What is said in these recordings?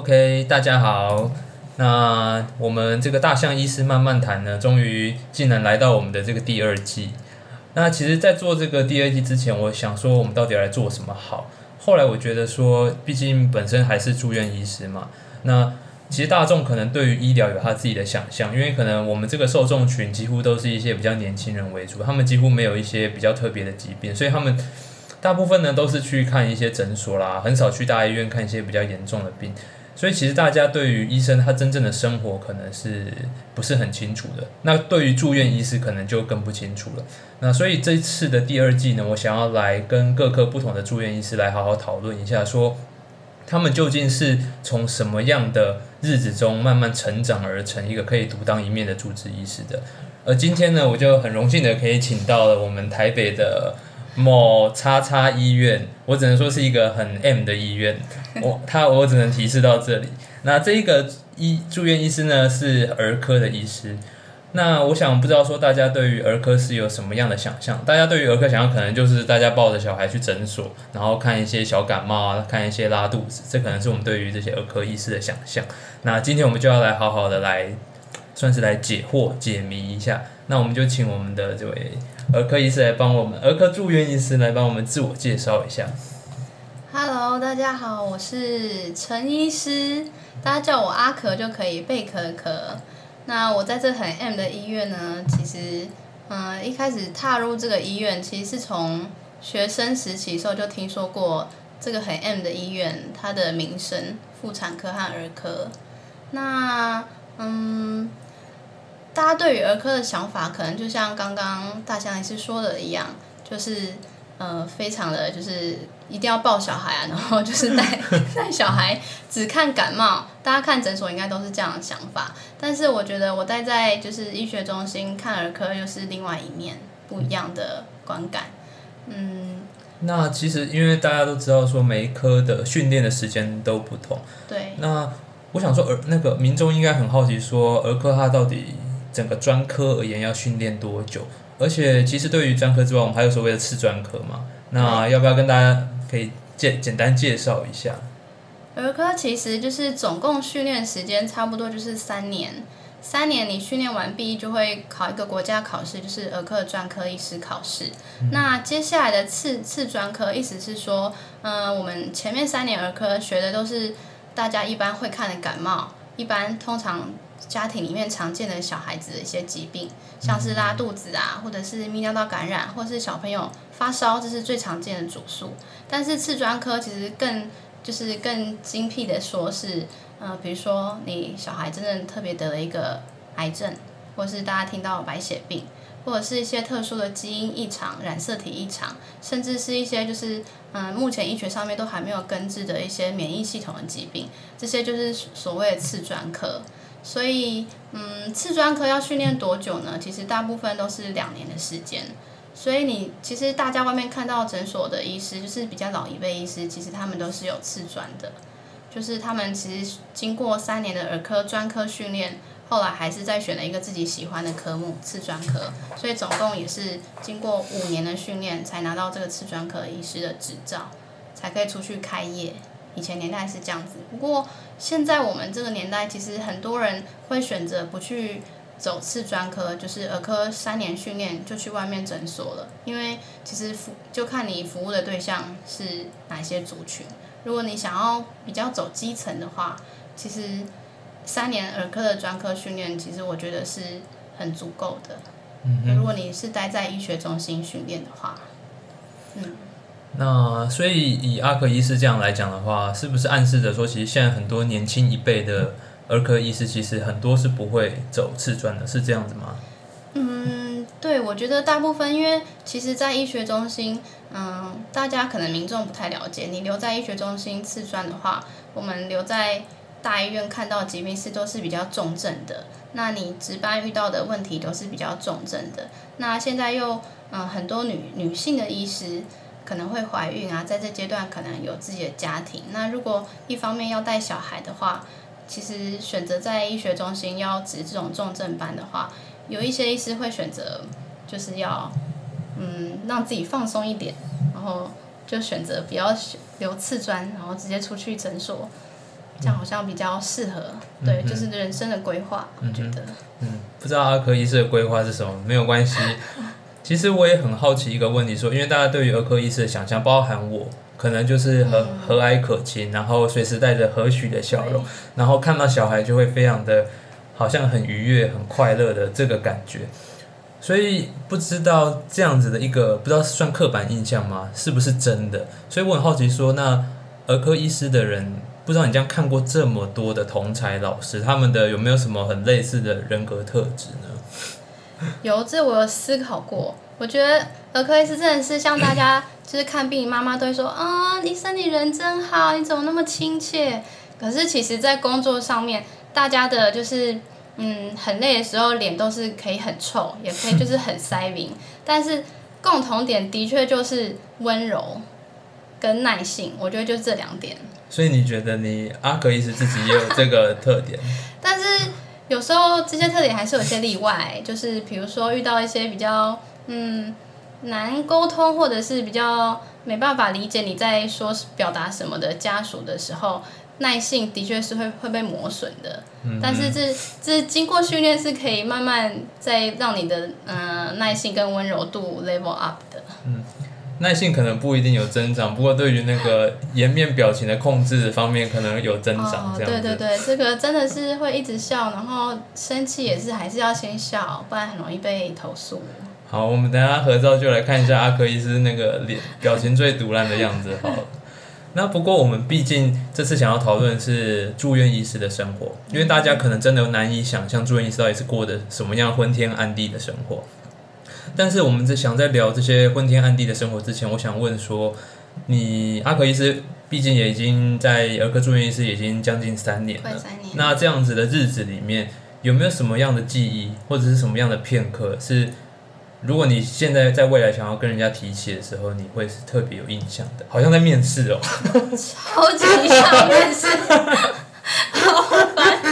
OK，大家好。那我们这个大象医师慢慢谈呢，终于竟然来到我们的这个第二季。那其实，在做这个第二季之前，我想说我们到底来做什么好。后来我觉得说，毕竟本身还是住院医师嘛，那其实大众可能对于医疗有他自己的想象，因为可能我们这个受众群几乎都是一些比较年轻人为主，他们几乎没有一些比较特别的疾病，所以他们大部分呢都是去看一些诊所啦，很少去大医院看一些比较严重的病。所以其实大家对于医生他真正的生活可能是不是很清楚的，那对于住院医师可能就更不清楚了。那所以这次的第二季呢，我想要来跟各科不同的住院医师来好好讨论一下，说他们究竟是从什么样的日子中慢慢成长而成一个可以独当一面的主治医师的。而今天呢，我就很荣幸的可以请到了我们台北的。某叉叉医院，我只能说是一个很 M 的医院。我他我只能提示到这里。那这一个医住院医师呢是儿科的医师。那我想不知道说大家对于儿科是有什么样的想象？大家对于儿科想象可能就是大家抱着小孩去诊所，然后看一些小感冒啊，看一些拉肚子，这可能是我们对于这些儿科医师的想象。那今天我们就要来好好的来，算是来解惑解谜一下。那我们就请我们的这位。儿科医师来帮我们，儿科住院医师来帮我们自我介绍一下。Hello，大家好，我是陈医师，大家叫我阿可就可以，贝壳壳。那我在这很 M 的医院呢，其实，嗯，一开始踏入这个医院，其实是从学生时期时候就听说过这个很 M 的医院，它的名声，妇产科和儿科。那，嗯。大家对于儿科的想法，可能就像刚刚大象医师说的一样，就是呃，非常的就是一定要抱小孩啊，然后就是带 带小孩只看感冒。大家看诊所应该都是这样的想法，但是我觉得我待在就是医学中心看儿科，又是另外一面不一样的观感。嗯，那其实因为大家都知道说每一科的训练的时间都不同，对。那我想说儿那个民众应该很好奇说儿科它到底。整个专科而言要训练多久？而且其实对于专科之外，我们还有所谓的次专科嘛。那要不要跟大家可以简简单介绍一下？儿科其实就是总共训练时间差不多就是三年，三年你训练完毕就会考一个国家考试，就是儿科专科医师考试。那接下来的次次专科，意思是说，嗯，我们前面三年儿科学的都是大家一般会看的感冒，一般通常。家庭里面常见的小孩子的一些疾病，像是拉肚子啊，或者是泌尿道感染，或是小朋友发烧，这是最常见的主诉。但是次专科其实更就是更精辟的说，是呃，比如说你小孩真正特别得了一个癌症，或是大家听到白血病，或者是一些特殊的基因异常、染色体异常，甚至是一些就是嗯，目前医学上面都还没有根治的一些免疫系统的疾病，这些就是所谓的次专科。所以，嗯，次专科要训练多久呢？其实大部分都是两年的时间。所以你其实大家外面看到诊所的医师，就是比较老一辈医师，其实他们都是有次专的，就是他们其实经过三年的儿科专科训练，后来还是再选了一个自己喜欢的科目次专科，所以总共也是经过五年的训练，才拿到这个次专科医师的执照，才可以出去开业。以前年代是这样子，不过现在我们这个年代，其实很多人会选择不去走次专科，就是儿科三年训练就去外面诊所了。因为其实服就看你服务的对象是哪些族群。如果你想要比较走基层的话，其实三年儿科的专科训练，其实我觉得是很足够的。嗯如果你是待在医学中心训练的话，嗯。那所以以阿克医师这样来讲的话，是不是暗示着说，其实现在很多年轻一辈的儿科医师，其实很多是不会走次专的，是这样子吗？嗯，对，我觉得大部分，因为其实，在医学中心，嗯，大家可能民众不太了解，你留在医学中心次专的话，我们留在大医院看到疾病是都是比较重症的，那你值班遇到的问题都是比较重症的。那现在又嗯，很多女女性的医师。可能会怀孕啊，在这阶段可能有自己的家庭。那如果一方面要带小孩的话，其实选择在医学中心要值这种重症班的话，有一些医师会选择就是要嗯让自己放松一点，然后就选择不要留次专，然后直接出去诊所这样好像比较适合。对，就是人生的规划，我觉得。嗯，不知道阿科医师的规划是什么？没有关系。其实我也很好奇一个问题，说，因为大家对于儿科医师的想象，包含我，可能就是和和蔼可亲，然后随时带着和煦的笑容，然后看到小孩就会非常的，好像很愉悦、很快乐的这个感觉。所以不知道这样子的一个，不知道算刻板印象吗？是不是真的？所以我很好奇，说那儿科医师的人，不知道你这样看过这么多的同才老师，他们的有没有什么很类似的人格特质呢？有，这我有思考过。我觉得儿科医师真的是像大家就是看病，妈妈都会说啊，医生你人真好，你怎么那么亲切？可是其实，在工作上面，大家的就是。嗯，很累的时候脸都是可以很臭，也可以就是很塞明，但是共同点的确就是温柔跟耐性，我觉得就这两点。所以你觉得你阿格医师自己也有这个特点？但是有时候这些特点还是有些例外，就是比如说遇到一些比较嗯难沟通，或者是比较没办法理解你在说表达什么的家属的时候。耐性的确是会会被磨损的，但是这这经过训练是可以慢慢再让你的嗯耐性跟温柔度 level up 的。嗯，耐性可能不一定有增长，不过对于那个颜面表情的控制方面可能有增长。这样对对对，这个真的是会一直笑，然后生气也是还是要先笑，不然很容易被投诉。好，我们等下合照就来看一下阿克医师那个脸表情最毒烂的样子，好。那不过我们毕竟这次想要讨论是住院医师的生活，因为大家可能真的难以想象住院医师到底是过的什么样昏天暗地的生活。但是我们在想在聊这些昏天暗地的生活之前，我想问说，你阿可医师毕竟也已经在儿科住院医师已经将近三年了，那这样子的日子里面有没有什么样的记忆或者是什么样的片刻是？如果你现在在未来想要跟人家提起的时候，你会是特别有印象的，好像在面试哦，超级像面试，好烦，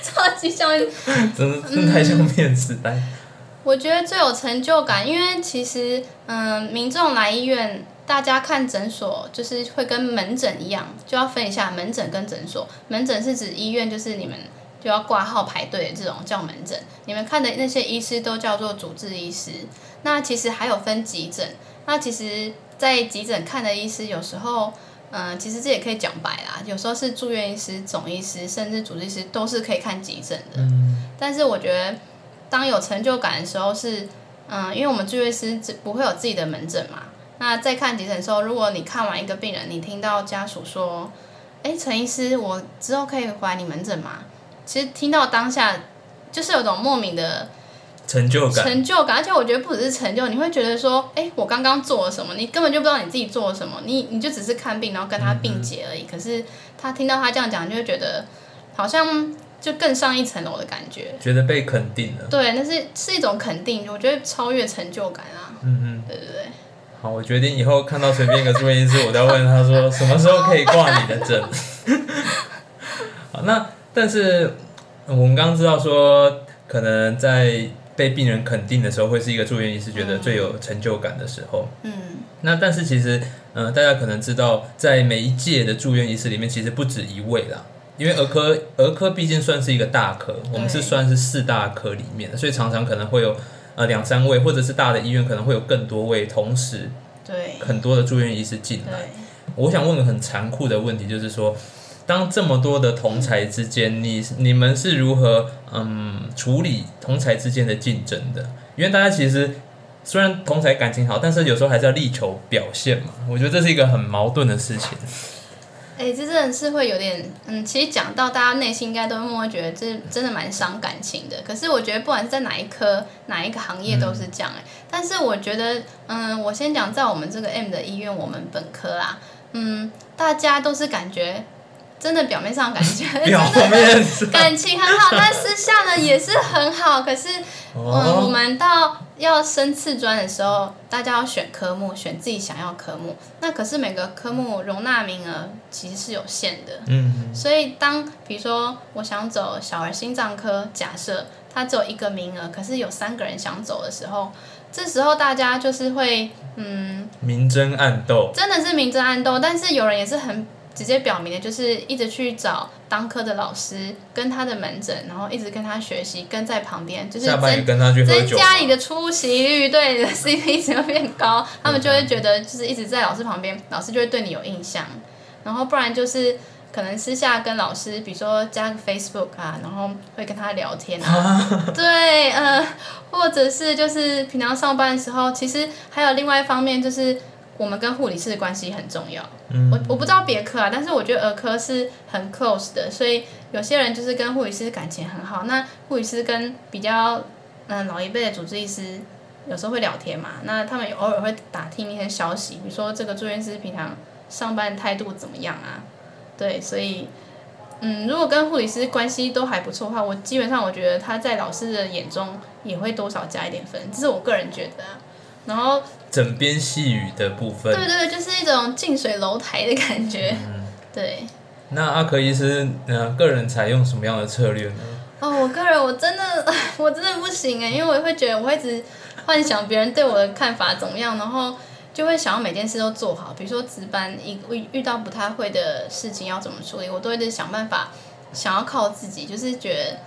超级像面试，真的真的太像面试来。我觉得最有成就感，因为其实嗯，民众来医院，大家看诊所就是会跟门诊一样，就要分一下门诊跟诊所。门诊是指医院，就是你们。就要挂号排队的这种叫门诊，你们看的那些医师都叫做主治医师。那其实还有分急诊，那其实，在急诊看的医师有时候，嗯，其实这也可以讲白啦，有时候是住院医师、总医师，甚至主治医师都是可以看急诊的。但是我觉得，当有成就感的时候是，嗯，因为我们住院医师不会有自己的门诊嘛。那在看急诊的时候，如果你看完一个病人，你听到家属说：“哎，陈医师，我之后可以回来你门诊吗？”其实听到当下，就是有种莫名的成就感，成就感。而且我觉得不只是成就，你会觉得说，哎，我刚刚做了什么？你根本就不知道你自己做了什么，你你就只是看病，然后跟他并结而已。可是他听到他这样讲，就会觉得好像就更上一层楼的感觉，觉得被肯定了。对，那是是一种肯定，我觉得超越成就感啊。嗯嗯，对对对。好，我决定以后看到随便一个住院医师，我都要问他说，什么时候可以挂你的证？好，那。但是我们刚刚知道说，可能在被病人肯定的时候，会是一个住院医师觉得最有成就感的时候。嗯，那但是其实，嗯，大家可能知道，在每一届的住院医师里面，其实不止一位啦。因为儿科儿科毕竟算是一个大科，我们是算是四大科里面的，所以常常可能会有呃两三位，或者是大的医院可能会有更多位同时，对，很多的住院医师进来。我想问个很残酷的问题，就是说。当这么多的同才之间，你你们是如何嗯处理同才之间的竞争的？因为大家其实虽然同才感情好，但是有时候还是要力求表现嘛。我觉得这是一个很矛盾的事情。哎，这真的是会有点嗯，其实讲到大家内心应该都默默觉得这真的蛮伤感情的。可是我觉得不管是在哪一科哪一个行业都是这样哎。但是我觉得嗯，我先讲在我们这个 M 的医院，我们本科啊，嗯，大家都是感觉。真的表面上感觉，表面感情很好，但私下呢也是很好。可是，嗯，我们到要升次专的时候，大家要选科目，选自己想要科目。那可是每个科目容纳名额其实是有限的。嗯。所以当比如说我想走小儿心脏科，假设它只有一个名额，可是有三个人想走的时候，这时候大家就是会嗯，明争暗斗，真的是明争暗斗。但是有人也是很。直接表明的就是一直去找当科的老师跟他的门诊，然后一直跟他学习，跟在旁边，就是下班也增跟他去喝增。加你的出席率，对你的 CP 值会变高，他们就会觉得就是一直在老师旁边，老师就会对你有印象，然后不然就是。可能私下跟老师，比如说加个 Facebook 啊，然后会跟他聊天啊，对，呃，或者是就是平常上班的时候，其实还有另外一方面就是我们跟护理师的关系很重要。我我不知道别科啊，但是我觉得儿科是很 close 的，所以有些人就是跟护理师感情很好。那护理师跟比较嗯老一辈的主治医师有时候会聊天嘛，那他们偶尔会打听一些消息，比如说这个住院师平常上班态度怎么样啊？对，所以嗯，如果跟护理师关系都还不错的话，我基本上我觉得他在老师的眼中也会多少加一点分，这是我个人觉得。然后枕边细语的部分。对对，就是一种近水楼台的感觉，对。那阿克医师，呃，个人采用什么样的策略呢？哦，我个人我真的 我真的不行哎，因为我会觉得我会一直幻想别人对我的看法怎么样，然后就会想要每件事都做好。比如说值班一遇遇到不太会的事情要怎么处理，我都会想办法，想要靠自己，就是觉得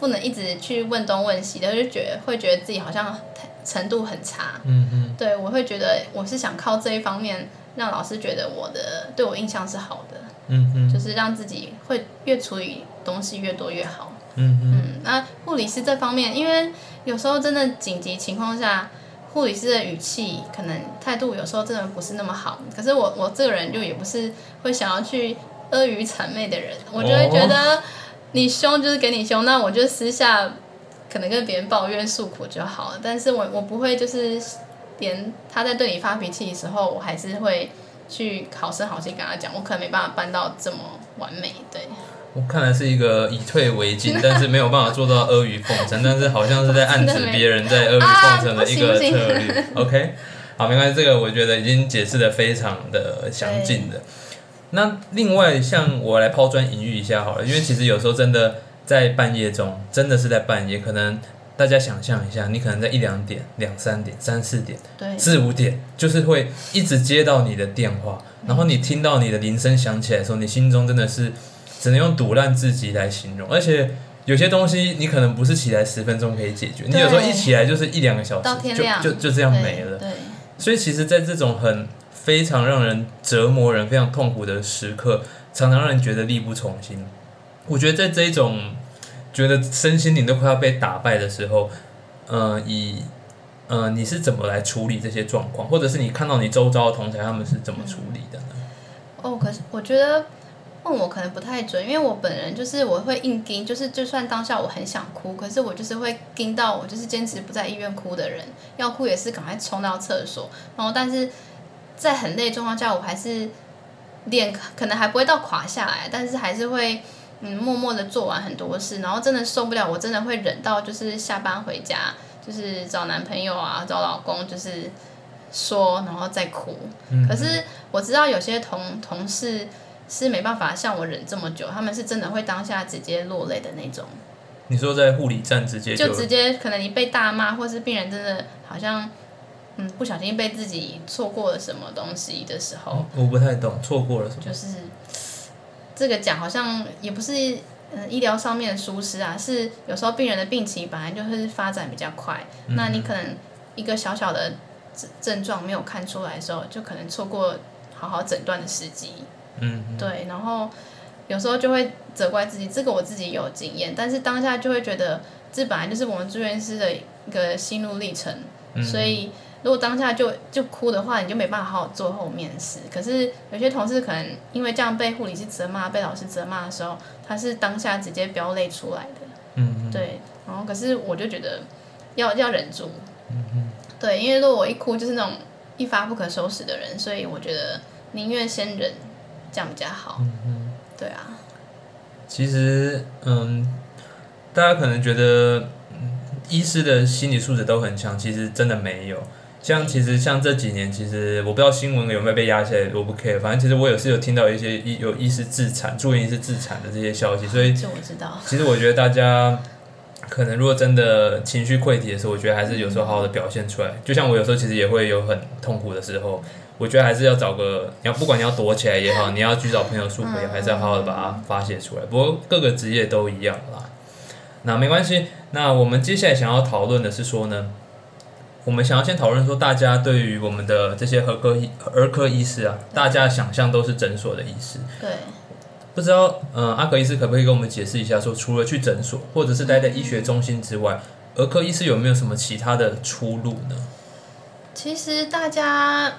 不能一直去问东问西的，就觉得会觉得自己好像太程度很差。嗯嗯对，我会觉得我是想靠这一方面让老师觉得我的对我印象是好的，嗯嗯就是让自己会越处理东西越多越好。嗯嗯，嗯，那护理师这方面，因为有时候真的紧急情况下，护理师的语气可能态度有时候真的不是那么好。可是我我这个人就也不是会想要去阿谀谄媚的人，我就会觉得你凶就是给你凶，那我就私下可能跟别人抱怨诉苦就好了。但是我我不会就是连他在对你发脾气的时候，我还是会去好声好气跟他讲，我可能没办法办到这么完美，对。我看来是一个以退为进，但是没有办法做到阿谀奉承，但是好像是在暗指别人在阿谀奉承的一个策略。OK，好，没关系，这个我觉得已经解释的非常的详尽的。那另外，像我来抛砖引玉一下好了，因为其实有时候真的在半夜中，真的是在半夜，可能大家想象一下，你可能在一两点、两三点、三四点、四五点，就是会一直接到你的电话，然后你听到你的铃声响起来的时候，你心中真的是只能用堵烂自己来形容，而且。有些东西你可能不是起来十分钟可以解决，你有时候一起来就是一两个小时，就就就这样没了。对，所以其实，在这种很非常让人折磨人、非常痛苦的时刻，常常让人觉得力不从心。我觉得在这一种觉得身心灵都快要被打败的时候，呃，以呃你是怎么来处理这些状况，或者是你看到你周遭的同才他们是怎么处理的呢？哦，可是我觉得问我可能不太准，因为我本人就是我会硬盯，就是就算当下我很想哭，可是我就是会盯到我就是坚持不在医院哭的人，要哭也是赶快冲到厕所，然后但是在很累状况下，我还是脸可能还不会到垮下来，但是还是会。嗯，默默的做完很多事，然后真的受不了，我真的会忍到就是下班回家，就是找男朋友啊，找老公，就是说，然后再哭。嗯可是我知道有些同同事是没办法像我忍这么久，他们是真的会当下直接落泪的那种，你说在护理站直接就就直接可能你被大骂，或是病人真的好像嗯不小心被自己错过了什么东西的时候，哦我不太懂，错过了什么？就是这个讲好像也不是嗯、呃医疗上面的疏失啊，是有时候病人的病情本来就是发展比较快，那你可能一个小小的症症状没有看出来的时候，就可能错过好好诊断的时机。嗯，对，然后有时候就会责怪自己，这个我自己有经验，但是当下就会觉得这本来就是我们住院师的一个心路历程，嗯。所以如果当下就就哭的话，你就没办法好好做后面的事。可是有些同事可能因为这样被护理师责骂、被老师责骂的时候，他是当下直接飙泪出来的。嗯嗯，对，然后可是我就觉得要要忍住，对，因为如果我一哭就是那种一发不可收拾的人，所以我觉得宁愿先忍，这样比较好。对啊，其实，嗯，大家可能觉得，嗯，医师的心理素质都很强，其实真的没有。像其实像这几年，其实我不知道新闻有没有被压下来，我不 care。反正其实我也是有听到一些医有医师自残、住院医师自残的这些消息，所以这我知道。其实我觉得大家可能如果真的情绪溃堤的时候，我觉得还是有时候好好的表现出来。就像我有时候其实也会有很痛苦的时候，我觉得还是要找个，你要不管你要躲起来也好，你要去找朋友诉苦也好，还是要好好的把它发泄出来。不过各个职业都一样啦，那没关系。那我们接下来想要讨论的是说呢，我们想要先讨论说，大家对于我们的这些儿科医儿科医师啊，大家的想象都是诊所的医师。对，不知道，嗯、阿格医师可不可以跟我们解释一下说除了去诊所或者是待在医学中心之外，儿科医师有没有什么其他的出路呢？其实大家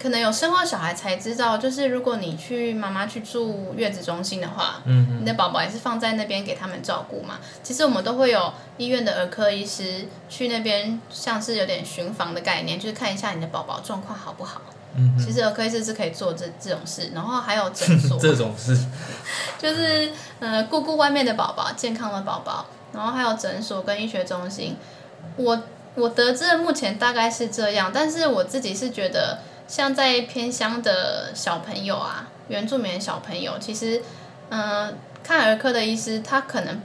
可能有生过小孩才知道，就是如果你去妈妈去住月子中心的话，嗯你的宝宝也是放在那边给他们照顾嘛。其实我们都会有医院的儿科医师去那边，像是有点巡房的概念，就是看一下你的宝宝状况好不好。嗯其实儿科医师是可以做这这种事，然后还有诊所，这种事，就是呃顾顾外面的宝宝，健康的宝宝，然后还有诊所跟医学中心。我我得知的目前大概是这样，但是我自己是觉得，像在偏乡的小朋友啊，原住民的小朋友，其实嗯、呃看儿科的医师，他可能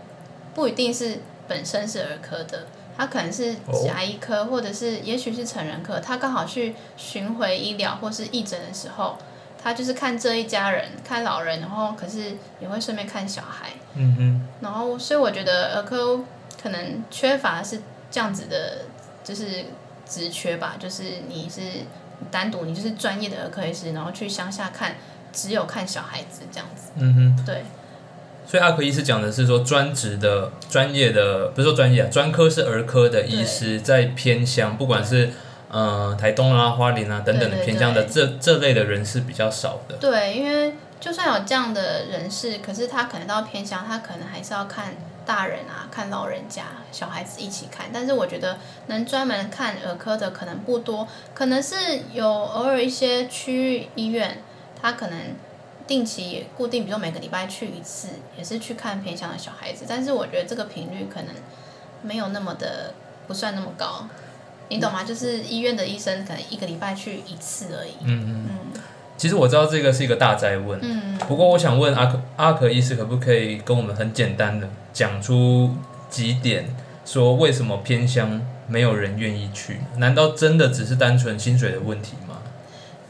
不一定是本身是儿科的。他可能是牙医科，或者是也许是成人科，他刚好去巡回医疗或是义诊的时候，他就是看这一家人，看老人，然后可是也会顺便看小孩，嗯哼，然后所以我觉得儿科可能缺乏是这样子的，就是职缺吧，就是你是单独你就是专业的儿科医师，然后去乡下看，只有看小孩子这样子，嗯哼。对所以阿科医师讲的是说专职的、专业的，不是说专业啊，专科是儿科的医师，在偏乡，不管是呃台东啊、花莲啊等等的偏乡的这这类的人是比较少的。对，因为就算有这样的人士，可是他可能到偏乡，他可能还是要看大人啊，看老人家、小孩子一起看。但是我觉得能专门看儿科的可能不多，可能是有偶尔一些区域医院，他可能定期固定，比如每个礼拜去一次，也是去看偏向的小孩子。但是我觉得这个频率可能没有那么的不算那么高，你懂吗？就是医院的医生可能一个礼拜去一次而已。嗯嗯。嗯其实我知道这个是一个大灾问，嗯。不过我想问阿可阿可医师可不可以跟我们很简单的讲出几点，说为什么偏乡没有人愿意去？难道真的只是单纯薪水的问题吗？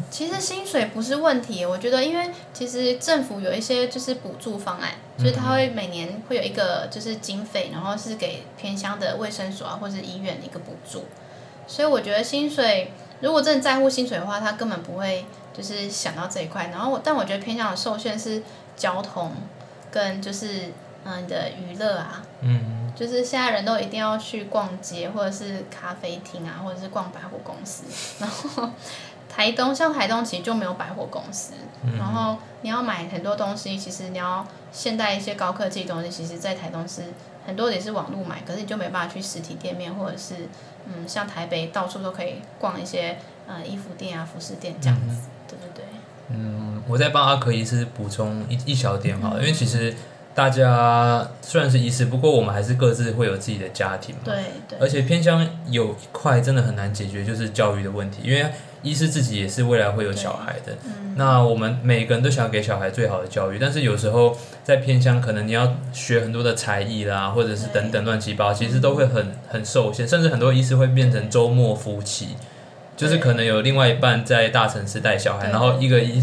其实薪水不是问题，我觉得，因为其实政府有一些就是补助方案，就是他会每年会有一个就是经费，然后是给偏乡的卫生所啊或者医院的一个补助，所以我觉得薪水如果真的在乎薪水的话，他根本不会就是想到这一块。然后我但我觉得偏向的受限是交通跟就是嗯你的娱乐啊，嗯，就是现在人都一定要去逛街，或者是咖啡厅啊，或者是逛百货公司。然后台东像台东其实就没有百货公司，然后你要买很多东西，其实你要现代一些高科技的东西，其实在台东是很多也是网络买，可是你就没办法去实体店面，或者是嗯像台北到处都可以逛一些呃衣服店啊、服饰店这样子，对对对。嗯，我再帮阿可医师补充一一小点好了，因为其实大家虽然是医师，不过我们还是各自会有自己的家庭嘛。对对而且偏乡有一块真的很难解决，就是教育的问题，因为医师自己也是未来会有小孩的。嗯那我们每个人都想给小孩最好的教育，但是有时候在偏乡，可能你要学很多的才艺啦，或者是等等乱七八糟，其实都会很很受限，甚至很多医师会变成周末夫妻，就是可能有另外一半在大城市带小孩，然后一个一，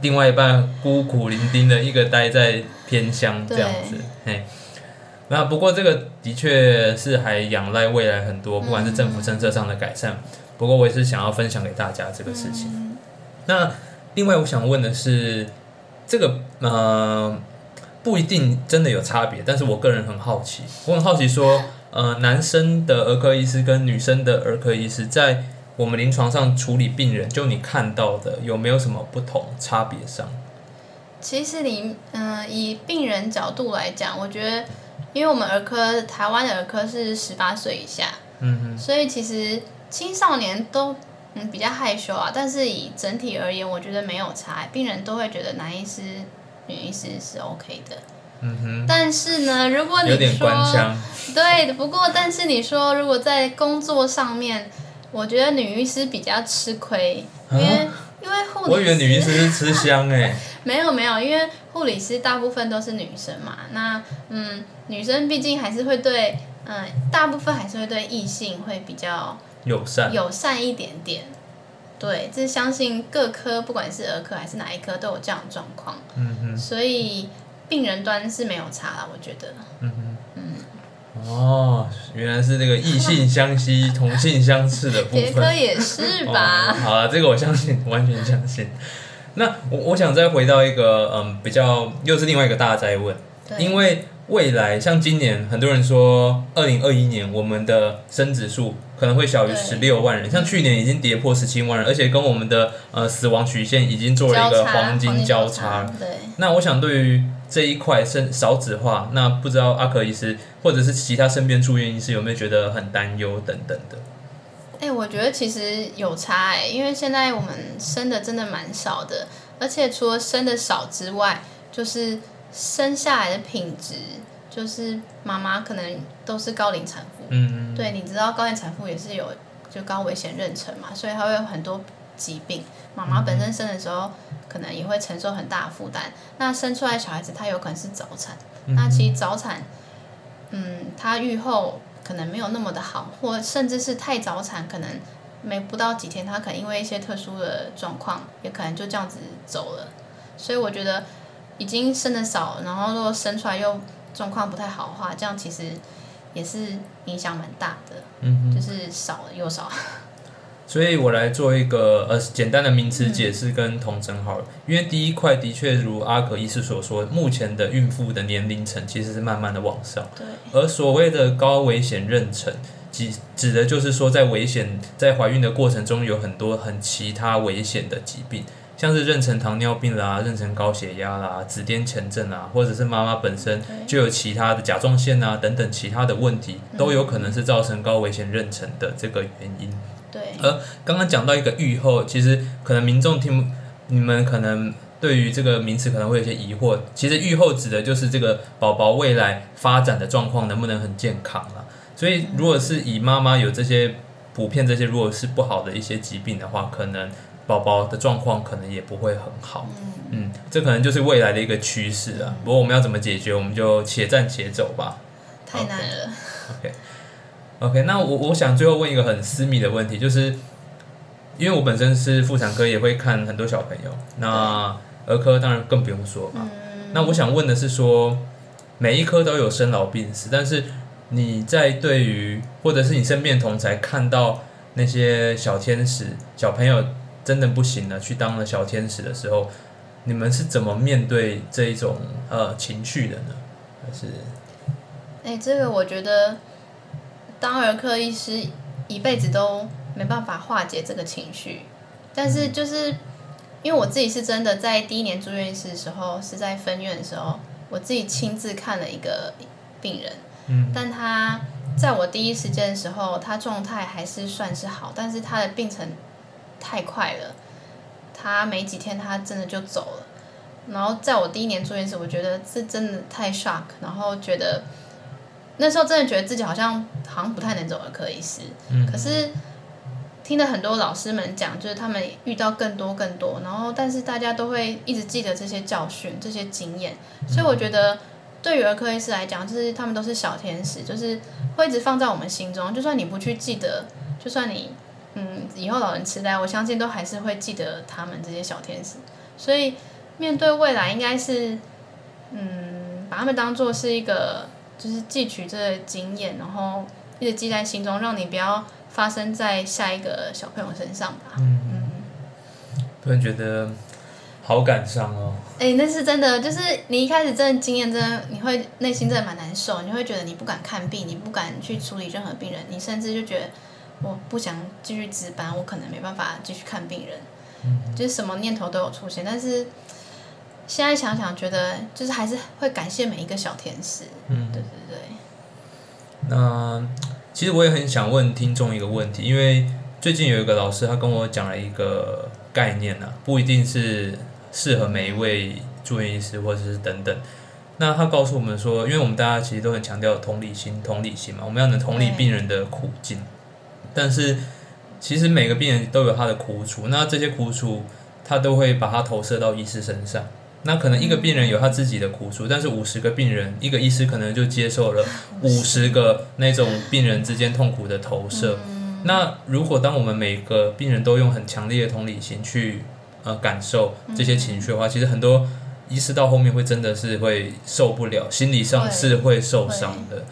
另外一半孤苦伶仃的一个待在偏乡这样子，嘿。那不过这个的确是还仰赖未来很多，不管是政府政策上的改善。不过我也是想要分享给大家这个事情。嗯那另外我想问的是，这个呃不一定真的有差别，但是我个人很好奇，我很好奇说，呃，男生的儿科医师跟女生的儿科医师在我们临床上处理病人，就你看到的有没有什么不同差别上？其实你嗯、以病人角度来讲，我觉得，因为我们儿科台湾的儿科是十八岁以下，嗯哼所以其实青少年都嗯比较害羞啊。但是以整体而言，我觉得没有差，病人都会觉得男医师、女医师是 OK 的。嗯哼，但是呢，如果你说对，不过但是你说如果在工作上面，我觉得女医师比较吃亏，因为、因为护理啊我以为女医师是吃香哎、没有没有，因为护理师大部分都是女生嘛，那嗯，女生毕竟还是会对，嗯，大部分还是会对异性会比较友善，友善一点点。对，这相信各科不管是儿科还是哪一科都有这样的状况，嗯哼，所以病人端是没有差啦，我觉得。嗯哼，嗯，哦，原来是这个异性相吸、同性相斥的部别科分。也是哦吧？好了，这个我相信，完全相信。那我我想再回到一个嗯比较又是另外一个大灾问，因为未来像今年很多人说，二零二一年我们的生指数可能会小于十六万人，像去年已经跌破十七万人，而且跟我们的呃死亡曲线已经做了一个交叉黄金交叉。对。那我想对于这一块生少子化，那不知道阿可医师或者是其他身边住院医师有没有觉得很担忧等等的？哎、我觉得其实有差哎、因为现在我们生的真的蛮少的，而且除了生的少之外，就是生下来的品质，就是妈妈可能都是高龄产妇。嗯，对，你知道高龄产妇也是有就高危险妊娠嘛，所以她会有很多疾病。妈妈本身生的时候，可能也会承受很大的负担。那生出来小孩子，他有可能是早产。那其实早产，嗯，他愈后可能没有那么的好，或甚至是太早产，可能没不到几天，他可能因为一些特殊的状况，也可能就这样子走了。所以我觉得已经生的少，然后如果生出来又状况不太好的话，这样其实也是影响蛮大的，嗯哼，就是少了又少。所以我来做一个呃简单的名词解释跟统整好了，因为第一块的确如阿可医师所说，目前的孕妇的年龄层其实是慢慢的往上。对，而所谓的高危险妊娠，指指的就是说，在危险在怀孕的过程中，有很多很其他危险的疾病，像是妊娠糖尿病啦、妊娠高血压啦、子癫前症啊，或者是妈妈本身就有其他的甲状腺啊等等其他的问题，都有可能是造成高危险妊娠的这个原因。对，而刚刚讲到一个预后，其实可能民众听你们可能对于这个名词可能会有些疑惑。其实预后指的就是这个宝宝未来发展的状况能不能很健康啊？所以如果是以妈妈有这些普遍这些如果是不好的一些疾病的话，可能宝宝的状况可能也不会很好。嗯，嗯，这可能就是未来的一个趋势啊。不过我们要怎么解决，我们就且战且走吧。太难了。OK OK，那我我想最后问一个很私密的问题，就是因为我本身是妇产科，也会看很多小朋友，那儿科当然更不用说嘛。嗯，那我想问的是说，每一科都有生老病死，但是你在对于或者是你身边同才看到那些小天使小朋友真的不行了，去当了小天使的时候，你们是怎么面对这一种呃情绪的呢？还是哎、这个我觉得当儿科医师一辈子都没办法化解这个情绪，但是就是因为我自己是真的在第一年住院医师的时候，是在分院的时候，我自己亲自看了一个病人，嗯。但他在我第一时间的时候，他状态还是算是好，但是他的病程太快了，他没几天他真的就走了。然后在我第一年住院时，我觉得这真的太 shock，然后觉得那时候真的觉得自己好像好像不太能走儿科医师，嗯。可是听了很多老师们讲，就是他们遇到更多更多，然后但是大家都会一直记得这些教训、这些经验，所以我觉得对于儿科医师来讲，就是他们都是小天使，就是会一直放在我们心中，就算你不去记得，就算你嗯以后老人痴呆，我相信都还是会记得他们这些小天使，所以面对未来应该是嗯把他们当做是一个就是汲取这个经验，然后一直记在心中，让你不要发生在下一个小朋友身上吧。嗯嗯，突然觉得好感伤哦。哎、那是真的，就是你一开始真的经验真的，你会内心真的蛮难受，你会觉得你不敢看病，你不敢去处理任何病人，你甚至就觉得我不想继续值班，我可能没办法继续看病人，就是什么念头都有出现。但是现在想想，觉得就是还是会感谢每一个小天使。嗯对对对，那其实我也很想问听众一个问题，因为最近有一个老师他跟我讲了一个概念啊，不一定是适合每一位住院医师或者是等等。那他告诉我们说，因为我们大家其实都很强调同理心，同理心嘛，我们要能同理病人的苦境。但是其实每个病人都有他的苦楚，那这些苦楚他都会把它投射到医师身上。那可能一个病人有他自己的苦楚，但是五十个病人，一个医师可能就接受了五十个那种病人之间痛苦的投射。那如果当我们每个病人都用很强烈的同理心去呃感受这些情绪的话，其实很多医师到后面会真的是会受不了，心理上是会受伤的。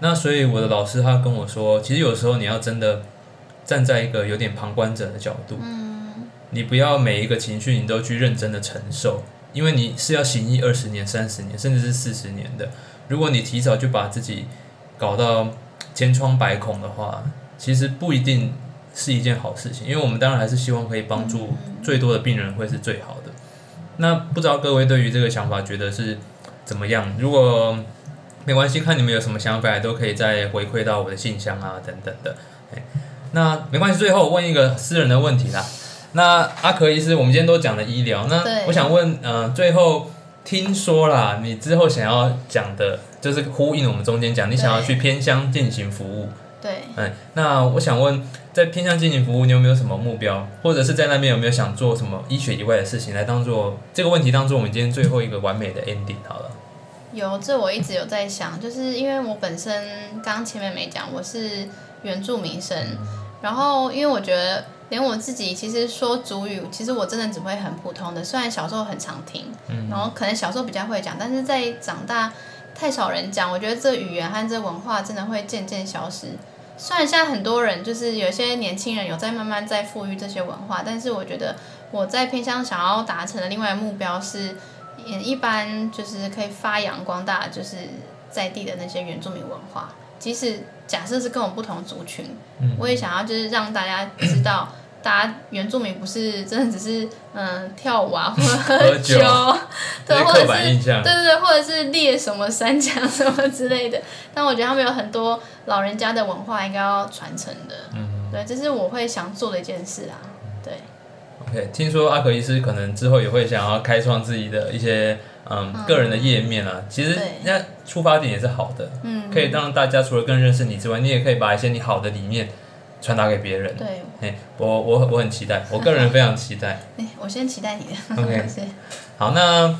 那所以我的老师他跟我说，其实有时候你要真的站在一个有点旁观者的角度，嗯，你不要每一个情绪你都去认真的承受，因为你是要行医二十年、三十年，甚至是四十年的。如果你提早就把自己搞到千疮百孔的话，其实不一定是一件好事情。因为我们当然还是希望可以帮助最多的病人会是最好的。那不知道各位对于这个想法觉得是怎么样？如果没关系，看你们有什么想法，都可以再回馈到我的信箱啊等等的。哎那没关系，最后问一个私人的问题啦。那阿可医师，我们今天都讲了医疗，那我想问，呃，最后听说啦，你之后想要讲的，就是呼应我们中间讲，你想要去偏乡进行服务，对，嗯，那我想问，在偏乡进行服务，你有没有什么目标，或者是在那边有没有想做什么医学以外的事情，来当做这个问题当做我们今天最后一个完美的 ending 好了。有这我一直有在想，就是因为我本身刚刚前面没讲，我是原住民生，然后因为我觉得连我自己其实说主语，其实我真的只会很普通的，虽然小时候很常听，然后可能小时候比较会讲，但是在长大太少人讲，我觉得这语言和这文化真的会渐渐消失。虽然现在很多人就是有些年轻人有在慢慢在富裕这些文化，但是我觉得我在偏向想要达成的另外一目标是，也一般就是可以发扬光大，就是在地的那些原住民文化。即使假设是跟我们不同族群，嗯我也想要就是让大家知道，大家原住民不是真的只是嗯跳舞啊，或者喝喝酒。对，或者是对对对，或者是列什么三强什么之类的。但我觉得他们有很多老人家的文化应该要传承的，嗯。对，这是我会想做的一件事啊。对，OK，听说阿可医师可能之后也会想要开创自己的一些嗯嗯个人的页面啊。其实那出发点也是好的，嗯，可以让大家除了更认识你之外，你也可以把一些你好的理念传达给别人。对，哎，我我我很期待，我个人非常期待。哎，我先期待你的。OK 好，那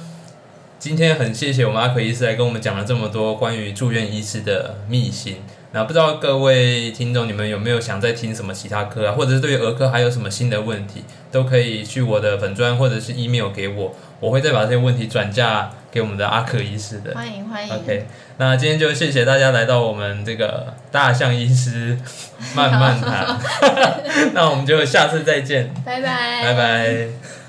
今天很谢谢我们阿奎医师来跟我们讲了这么多关于住院医师的秘辛。那不知道各位听众，你们有没有想再听什么其他科啊，或者是对于儿科还有什么新的问题，都可以去我的粉专或者是 email 给我，我会再把这些问题转嫁给我们的阿克医师的。欢迎欢迎。OK，那今天就谢谢大家来到我们这个大象医师慢慢谈，那我们就下次再见，拜拜。拜拜。